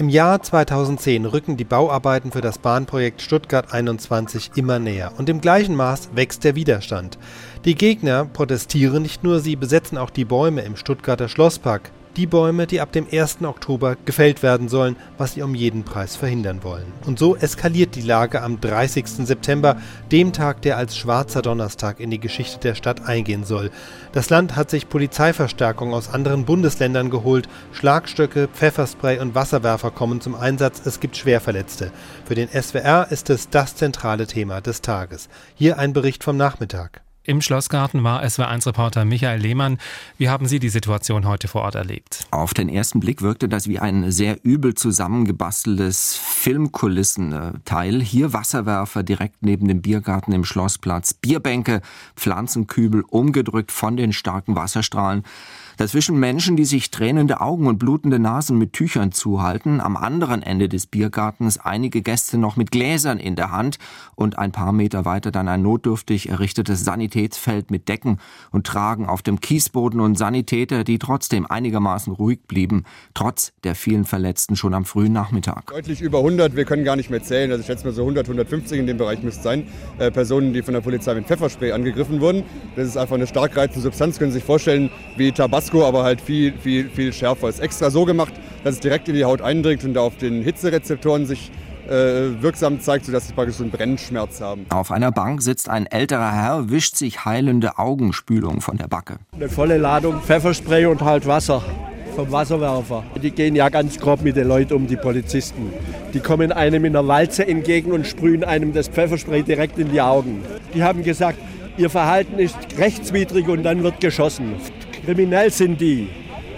Im Jahr 2010 rücken die Bauarbeiten für das Bahnprojekt Stuttgart 21 immer näher und im gleichen Maß wächst der Widerstand. Die Gegner protestieren nicht nur, sie besetzen auch die Bäume im Stuttgarter Schlosspark die Bäume, die ab dem 1. Oktober gefällt werden sollen, was sie um jeden Preis verhindern wollen. Und so eskaliert die Lage am 30. September, dem Tag, der als schwarzer Donnerstag in die Geschichte der Stadt eingehen soll. Das Land hat sich Polizeiverstärkung aus anderen Bundesländern geholt, Schlagstöcke, Pfefferspray und Wasserwerfer kommen zum Einsatz, es gibt Schwerverletzte. Für den SWR ist es das zentrale Thema des Tages. Hier ein Bericht vom Nachmittag. Im Schlossgarten war SW1-Reporter Michael Lehmann. Wie haben Sie die Situation heute vor Ort erlebt? Auf den ersten Blick wirkte das wie ein sehr übel zusammengebasteltes Filmkulissenteil. Hier Wasserwerfer direkt neben dem Biergarten im Schlossplatz, Bierbänke, Pflanzenkübel umgedrückt von den starken Wasserstrahlen. Dazwischen Menschen, die sich tränende Augen und blutende Nasen mit Tüchern zuhalten, am anderen Ende des Biergartens einige Gäste noch mit Gläsern in der Hand und ein paar Meter weiter dann ein notdürftig errichtetes Sanitätsfeld mit Decken und Tragen auf dem Kiesboden und Sanitäter, die trotzdem einigermaßen ruhig blieben, trotz der vielen Verletzten schon am frühen Nachmittag. Deutlich über 100, wir können gar nicht mehr zählen, also ich schätze mal so 100, 150 in dem Bereich müsste sein, äh, Personen, die von der Polizei mit Pfefferspray angegriffen wurden. Das ist einfach eine stark reizende Substanz, können Sie sich vorstellen, wie Tabasco Tabasco, aber halt viel, viel, viel schärfer. Ist extra so gemacht, dass es direkt in die Haut eindringt und auf den Hitzerezeptoren sich äh, wirksam zeigt, sodass sie praktisch so einen Brennschmerz haben. Auf einer Bank sitzt ein älterer Herr, wischt sich heilende Augenspülung von der Backe. Eine volle Ladung Pfefferspray und halt Wasser vom Wasserwerfer. Die gehen ja ganz grob mit den Leuten um, die Polizisten. Die kommen einem in der Walze entgegen und sprühen einem das Pfefferspray direkt in die Augen. Die haben gesagt, ihr Verhalten ist rechtswidrig und dann wird geschossen. Kriminell sind die.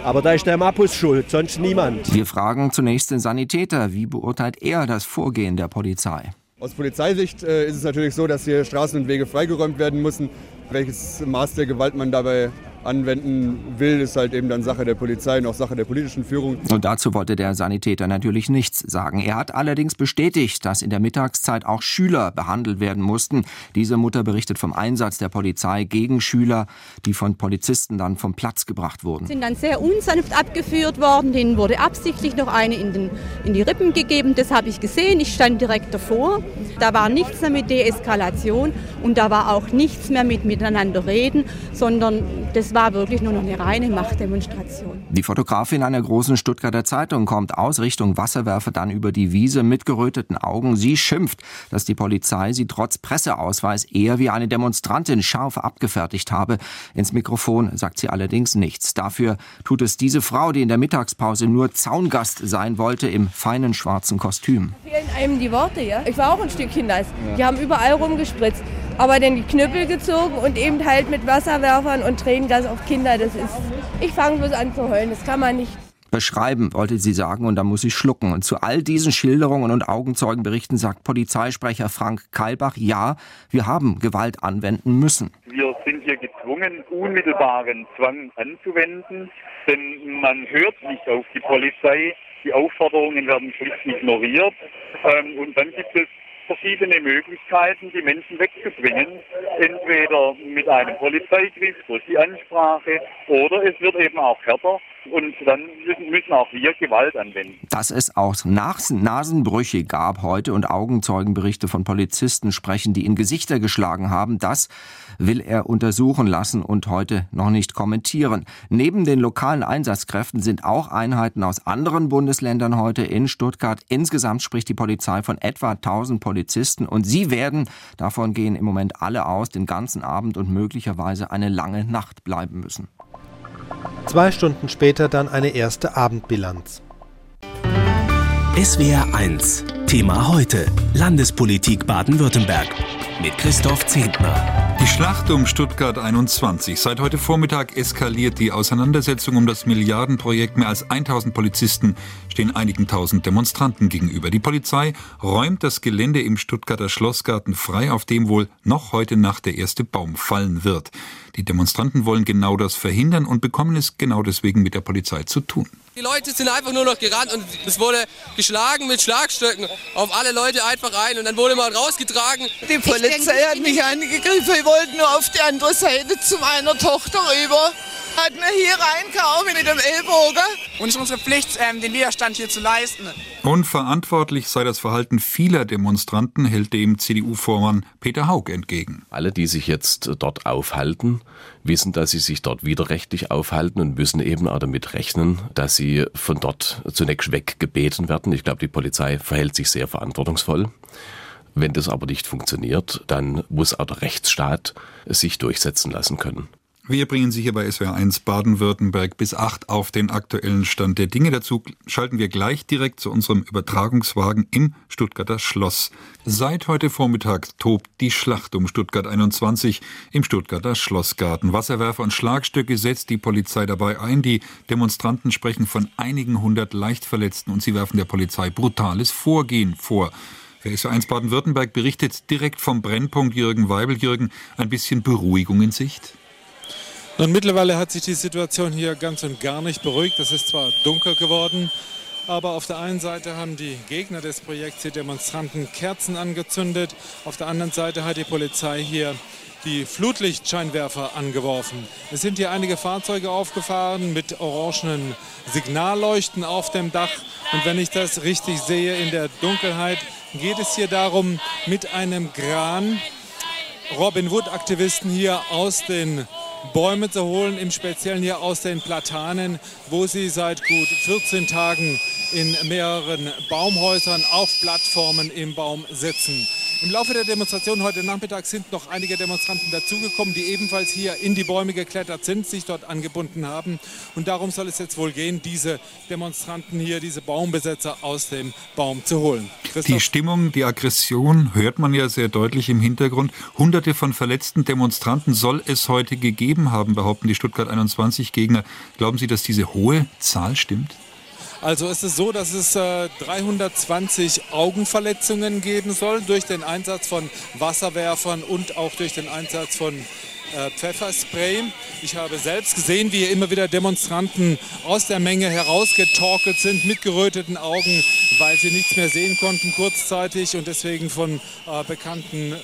Aber da ist der Mappus schuld, sonst niemand. Wir fragen zunächst den Sanitäter, wie beurteilt er das Vorgehen der Polizei? Aus Polizeisicht äh, ist es natürlich so, dass hier Straßen und Wege freigeräumt werden müssen. Welches Maß der Gewalt man dabei anwenden will, ist halt eben dann Sache der Polizei und auch Sache der politischen Führung. Und dazu wollte der Sanitäter natürlich nichts sagen. Er hat allerdings bestätigt, dass in der Mittagszeit auch Schüler behandelt werden mussten. Diese Mutter berichtet vom Einsatz der Polizei gegen Schüler, die von Polizisten dann vom Platz gebracht wurden. Sind dann sehr unsanft abgeführt worden. Denen wurde absichtlich noch eine in, den, in die Rippen gegeben. Das habe ich gesehen. Ich stand direkt davor. Da war nichts mehr mit Deeskalation und da war auch nichts mehr mit miteinander reden, sondern das war wirklich nur noch eine reine Machtdemonstration. Die Fotografin einer großen Stuttgarter Zeitung kommt aus Richtung Wasserwerfer dann über die Wiese mit geröteten Augen. Sie schimpft, dass die Polizei sie trotz Presseausweis eher wie eine Demonstrantin scharf abgefertigt habe. Ins Mikrofon sagt sie allerdings nichts. Dafür tut es diese Frau, die in der Mittagspause nur Zaungast sein wollte, im feinen schwarzen Kostüm. Fehlen einem die Worte, ja? Ich war auch ein Stückchen nass. Die haben überall rumgespritzt aber dann die Knüppel gezogen und eben halt mit Wasserwerfern und Tränengas auf Kinder. Das ist, ich fange bloß an zu heulen, das kann man nicht beschreiben, wollte sie sagen, und da muss ich schlucken. Und zu all diesen Schilderungen und Augenzeugenberichten sagt Polizeisprecher Frank Kalbach, ja, wir haben Gewalt anwenden müssen. Wir sind hier gezwungen, unmittelbaren Zwang anzuwenden, denn man hört nicht auf die Polizei. Die Aufforderungen werden schlicht ignoriert. Ähm, und dann gibt es verschiedene Möglichkeiten, die Menschen wegzubringen. Entweder mit einem Polizeigriff durch die Ansprache oder es wird eben auch härter und dann müssen, auch wir Gewalt anwenden. Dass es auch Nasenbrüche gab heute und Augenzeugenberichte von Polizisten sprechen, die in Gesichter geschlagen haben, das will er untersuchen lassen und heute noch nicht kommentieren. Neben den lokalen Einsatzkräften sind auch Einheiten aus anderen Bundesländern heute in Stuttgart. Insgesamt spricht die Polizei von etwa 1000 Polizisten und sie werden, davon gehen im Moment alle aus, den ganzen Abend und möglicherweise eine lange Nacht bleiben müssen. Zwei Stunden später dann eine erste Abendbilanz. SWR 1 Thema heute Landespolitik Baden-Württemberg mit Christoph Zehntner. Die Schlacht um Stuttgart 21. Seit heute Vormittag eskaliert die Auseinandersetzung um das Milliardenprojekt. Mehr als 1000 Polizisten stehen einigen tausend Demonstranten gegenüber. Die Polizei räumt das Gelände im Stuttgarter Schlossgarten frei, auf dem wohl noch heute Nacht der erste Baum fallen wird. Die Demonstranten wollen genau das verhindern und bekommen es genau deswegen mit der Polizei zu tun. Die Leute sind einfach nur noch gerannt und es wurde geschlagen mit Schlagstöcken auf alle Leute einfach rein und dann wurde man rausgetragen. Die Polizei hat mich angegriffen, ich wollte nur auf die andere Seite zu meiner Tochter rüber hier reinkaufen mit dem Ellbogen? Und es ist unsere Pflicht, ähm, den Widerstand hier zu leisten. Unverantwortlich sei das Verhalten vieler Demonstranten, hält dem CDU-Vormann Peter Haug entgegen. Alle, die sich jetzt dort aufhalten, wissen, dass sie sich dort widerrechtlich aufhalten und müssen eben auch damit rechnen, dass sie von dort zunächst weggebeten werden. Ich glaube, die Polizei verhält sich sehr verantwortungsvoll. Wenn das aber nicht funktioniert, dann muss auch der Rechtsstaat sich durchsetzen lassen können. Wir bringen Sie hier bei SWR1 Baden-Württemberg bis 8 auf den aktuellen Stand der Dinge. Dazu schalten wir gleich direkt zu unserem Übertragungswagen im Stuttgarter Schloss. Seit heute Vormittag tobt die Schlacht um Stuttgart 21 im Stuttgarter Schlossgarten. Wasserwerfer und Schlagstöcke setzt die Polizei dabei ein. Die Demonstranten sprechen von einigen hundert Leichtverletzten und sie werfen der Polizei brutales Vorgehen vor. Der SW1 Baden-Württemberg berichtet direkt vom Brennpunkt Jürgen Weibel. Jürgen, ein bisschen Beruhigung in Sicht? Und mittlerweile hat sich die Situation hier ganz und gar nicht beruhigt. Es ist zwar dunkel geworden, aber auf der einen Seite haben die Gegner des Projekts, die Demonstranten, Kerzen angezündet. Auf der anderen Seite hat die Polizei hier die Flutlichtscheinwerfer angeworfen. Es sind hier einige Fahrzeuge aufgefahren mit orangenen Signalleuchten auf dem Dach. Und wenn ich das richtig sehe in der Dunkelheit, geht es hier darum, mit einem Kran Robin Hood-Aktivisten hier aus den Bäume zu holen, im Speziellen hier aus den Platanen, wo sie seit gut 14 Tagen in mehreren Baumhäusern auf Plattformen im Baum sitzen. Im Laufe der Demonstration heute Nachmittag sind noch einige Demonstranten dazugekommen, die ebenfalls hier in die Bäume geklettert sind, sich dort angebunden haben. Und darum soll es jetzt wohl gehen, diese Demonstranten hier, diese Baumbesetzer aus dem Baum zu holen. Christoph? Die Stimmung, die Aggression hört man ja sehr deutlich im Hintergrund. Hunderte von verletzten Demonstranten soll es heute gegeben haben, behaupten die Stuttgart 21 Gegner. Glauben Sie, dass diese hohe Zahl stimmt? Also es ist so, dass es äh, 320 Augenverletzungen geben soll durch den Einsatz von Wasserwerfern und auch durch den Einsatz von äh, Pfefferspray. Ich habe selbst gesehen, wie immer wieder Demonstranten aus der Menge herausgetorkelt sind mit geröteten Augen, weil sie nichts mehr sehen konnten kurzzeitig und deswegen von äh, bekannten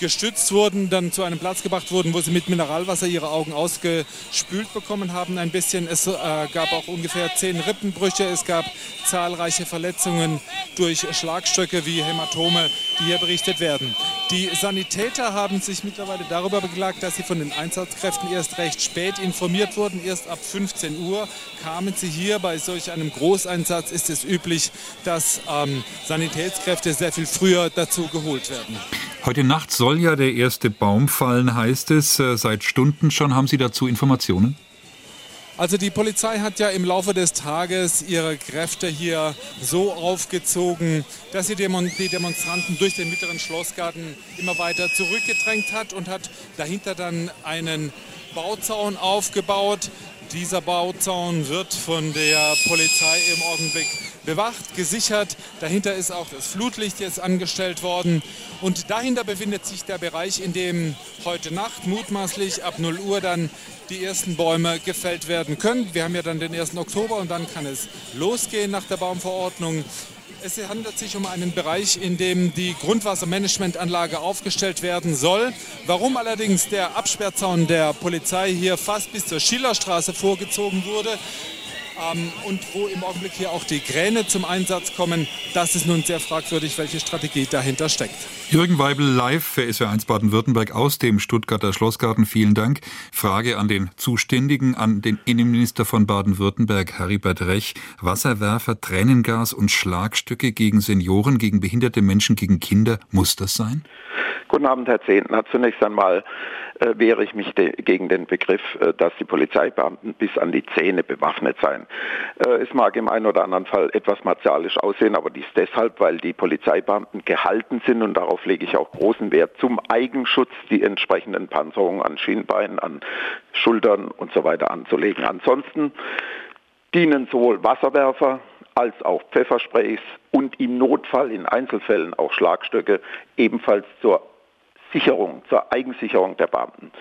gestützt wurden, dann zu einem Platz gebracht wurden, wo sie mit Mineralwasser ihre Augen ausgespült bekommen haben. Ein bisschen. Es äh, gab auch ungefähr zehn Rippenbrüche. Es gab zahlreiche Verletzungen durch Schlagstöcke wie Hämatome, die hier berichtet werden. Die Sanitäter haben sich mittlerweile darüber beklagt, dass sie von den Einsatzkräften erst recht spät informiert wurden. Erst ab 15 Uhr kamen sie hier. Bei solch einem Großeinsatz ist es üblich, dass ähm, Sanitätskräfte sehr viel früher dazu geholt werden. Heute Nacht soll ja der erste Baum fallen, heißt es. Äh, seit Stunden schon. Haben Sie dazu Informationen? Also die Polizei hat ja im Laufe des Tages ihre Kräfte hier so aufgezogen, dass sie die Demonstranten durch den mittleren Schlossgarten immer weiter zurückgedrängt hat und hat dahinter dann einen Bauzaun aufgebaut. Dieser Bauzaun wird von der Polizei im Augenblick bewacht, gesichert. Dahinter ist auch das Flutlicht jetzt angestellt worden. Und dahinter befindet sich der Bereich, in dem heute Nacht mutmaßlich ab 0 Uhr dann die ersten Bäume gefällt werden können. Wir haben ja dann den 1. Oktober und dann kann es losgehen nach der Baumverordnung. Es handelt sich um einen Bereich, in dem die Grundwassermanagementanlage aufgestellt werden soll. Warum allerdings der Absperrzaun der Polizei hier fast bis zur Schillerstraße vorgezogen wurde, ähm, und wo im Augenblick hier auch die Kräne zum Einsatz kommen, das ist nun sehr fragwürdig, welche Strategie dahinter steckt. Jürgen Weibel live für SW1 Baden-Württemberg aus dem Stuttgarter Schlossgarten. Vielen Dank. Frage an den Zuständigen, an den Innenminister von Baden-Württemberg, Heribert Rech. Wasserwerfer, Tränengas und Schlagstücke gegen Senioren, gegen behinderte Menschen, gegen Kinder. Muss das sein? Guten Abend, Herr Zehntner. Zunächst einmal äh, wehre ich mich de gegen den Begriff, äh, dass die Polizeibeamten bis an die Zähne bewaffnet seien. Äh, es mag im einen oder anderen Fall etwas martialisch aussehen, aber dies deshalb, weil die Polizeibeamten gehalten sind und darauf lege ich auch großen Wert zum Eigenschutz die entsprechenden Panzerungen an Schienbeinen, an Schultern und so weiter anzulegen. Ansonsten dienen sowohl Wasserwerfer als auch Pfeffersprays und im Notfall in Einzelfällen auch Schlagstöcke ebenfalls zur Sicherung, zur Eigensicherung der Beamten.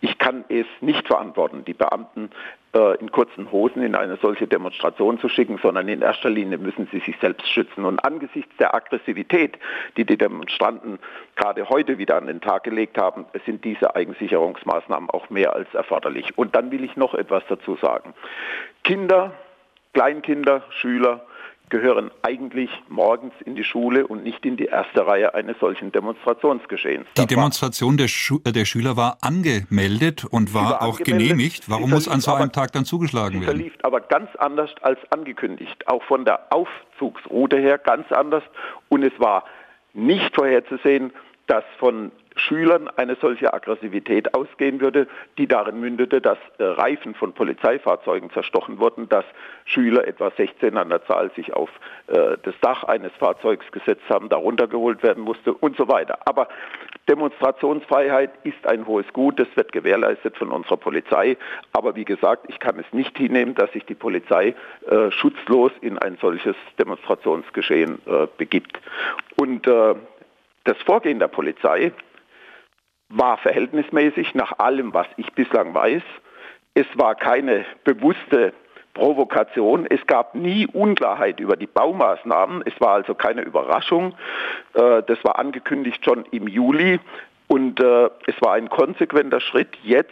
Ich kann es nicht verantworten, die Beamten äh, in kurzen Hosen in eine solche Demonstration zu schicken, sondern in erster Linie müssen sie sich selbst schützen. Und angesichts der Aggressivität, die die Demonstranten gerade heute wieder an den Tag gelegt haben, sind diese Eigensicherungsmaßnahmen auch mehr als erforderlich. Und dann will ich noch etwas dazu sagen. Kinder, Kleinkinder, Schüler, gehören eigentlich morgens in die Schule und nicht in die erste Reihe eines solchen Demonstrationsgeschehens. Die Demonstration der, Schu äh, der Schüler war angemeldet und war, war auch genehmigt. Warum muss an so einem Tag dann zugeschlagen werden? verlief aber ganz anders als angekündigt. Auch von der Aufzugsroute her ganz anders. Und es war nicht vorherzusehen, dass von Schülern eine solche Aggressivität ausgehen würde, die darin mündete, dass äh, Reifen von Polizeifahrzeugen zerstochen wurden, dass Schüler, etwa 16 an der Zahl, sich auf äh, das Dach eines Fahrzeugs gesetzt haben, darunter geholt werden musste und so weiter. Aber Demonstrationsfreiheit ist ein hohes Gut, das wird gewährleistet von unserer Polizei. Aber wie gesagt, ich kann es nicht hinnehmen, dass sich die Polizei äh, schutzlos in ein solches Demonstrationsgeschehen äh, begibt. Und äh, das Vorgehen der Polizei war verhältnismäßig nach allem, was ich bislang weiß. Es war keine bewusste Provokation. Es gab nie Unklarheit über die Baumaßnahmen. Es war also keine Überraschung. Äh, das war angekündigt schon im Juli. Und äh, es war ein konsequenter Schritt, jetzt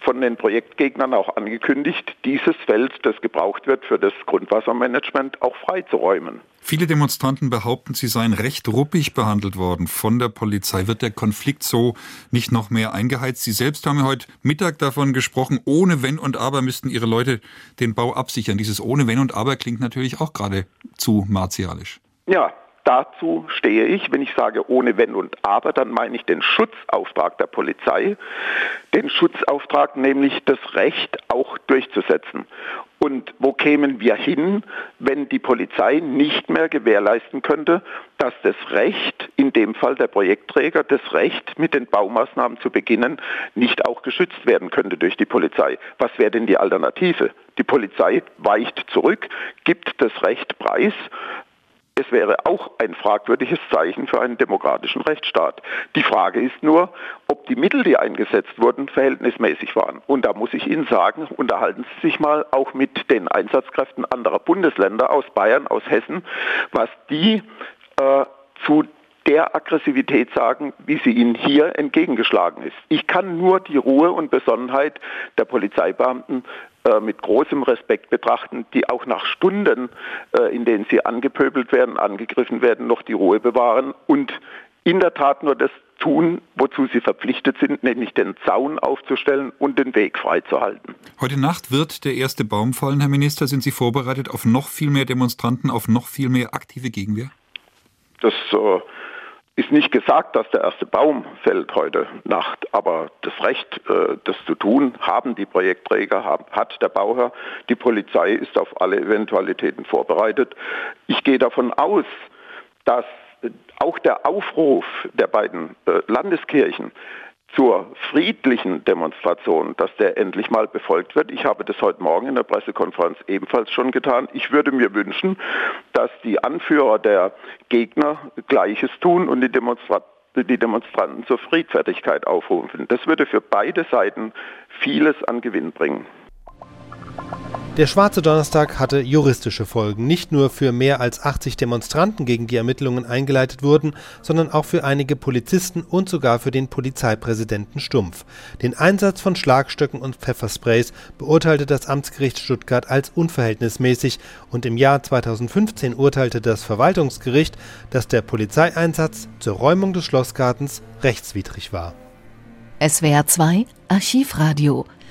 von den Projektgegnern auch angekündigt, dieses Feld, das gebraucht wird für das Grundwassermanagement, auch freizuräumen. Viele Demonstranten behaupten, sie seien recht ruppig behandelt worden von der Polizei. Wird der Konflikt so nicht noch mehr eingeheizt? Sie selbst haben ja heute Mittag davon gesprochen, ohne Wenn und Aber müssten Ihre Leute den Bau absichern. Dieses ohne Wenn und Aber klingt natürlich auch gerade zu martialisch. Ja, Dazu stehe ich, wenn ich sage ohne Wenn und Aber, dann meine ich den Schutzauftrag der Polizei, den Schutzauftrag nämlich das Recht auch durchzusetzen. Und wo kämen wir hin, wenn die Polizei nicht mehr gewährleisten könnte, dass das Recht, in dem Fall der Projektträger, das Recht mit den Baumaßnahmen zu beginnen, nicht auch geschützt werden könnte durch die Polizei? Was wäre denn die Alternative? Die Polizei weicht zurück, gibt das Recht preis, es wäre auch ein fragwürdiges Zeichen für einen demokratischen Rechtsstaat. Die Frage ist nur, ob die Mittel, die eingesetzt wurden, verhältnismäßig waren. Und da muss ich Ihnen sagen, unterhalten Sie sich mal auch mit den Einsatzkräften anderer Bundesländer aus Bayern, aus Hessen, was die äh, zu der Aggressivität sagen, wie sie ihnen hier entgegengeschlagen ist. Ich kann nur die Ruhe und Besonnenheit der Polizeibeamten mit großem Respekt betrachten, die auch nach Stunden, äh, in denen sie angepöbelt werden, angegriffen werden, noch die Ruhe bewahren und in der Tat nur das tun, wozu sie verpflichtet sind, nämlich den Zaun aufzustellen und den Weg freizuhalten. Heute Nacht wird der erste Baum fallen, Herr Minister. Sind Sie vorbereitet auf noch viel mehr Demonstranten, auf noch viel mehr aktive Gegenwehr? Das äh, ist nicht gesagt, dass der erste Baum fällt heute Nacht, aber das Recht, äh, das zu tun, haben die Projektträger, hat der Bauherr. Die Polizei ist auf alle Eventualitäten vorbereitet. Ich gehe davon aus, dass auch der Aufruf der beiden äh, Landeskirchen zur friedlichen Demonstration, dass der endlich mal befolgt wird. Ich habe das heute Morgen in der Pressekonferenz ebenfalls schon getan. Ich würde mir wünschen, dass die Anführer der Gegner Gleiches tun und die Demonstranten die Demonstranten zur Friedfertigkeit aufrufen. Das würde für beide Seiten vieles an Gewinn bringen. Der Schwarze Donnerstag hatte juristische Folgen, nicht nur für mehr als 80 Demonstranten, gegen die Ermittlungen eingeleitet wurden, sondern auch für einige Polizisten und sogar für den Polizeipräsidenten Stumpf. Den Einsatz von Schlagstöcken und Pfeffersprays beurteilte das Amtsgericht Stuttgart als unverhältnismäßig und im Jahr 2015 urteilte das Verwaltungsgericht, dass der Polizeieinsatz zur Räumung des Schlossgartens rechtswidrig war. SWR 2 Archivradio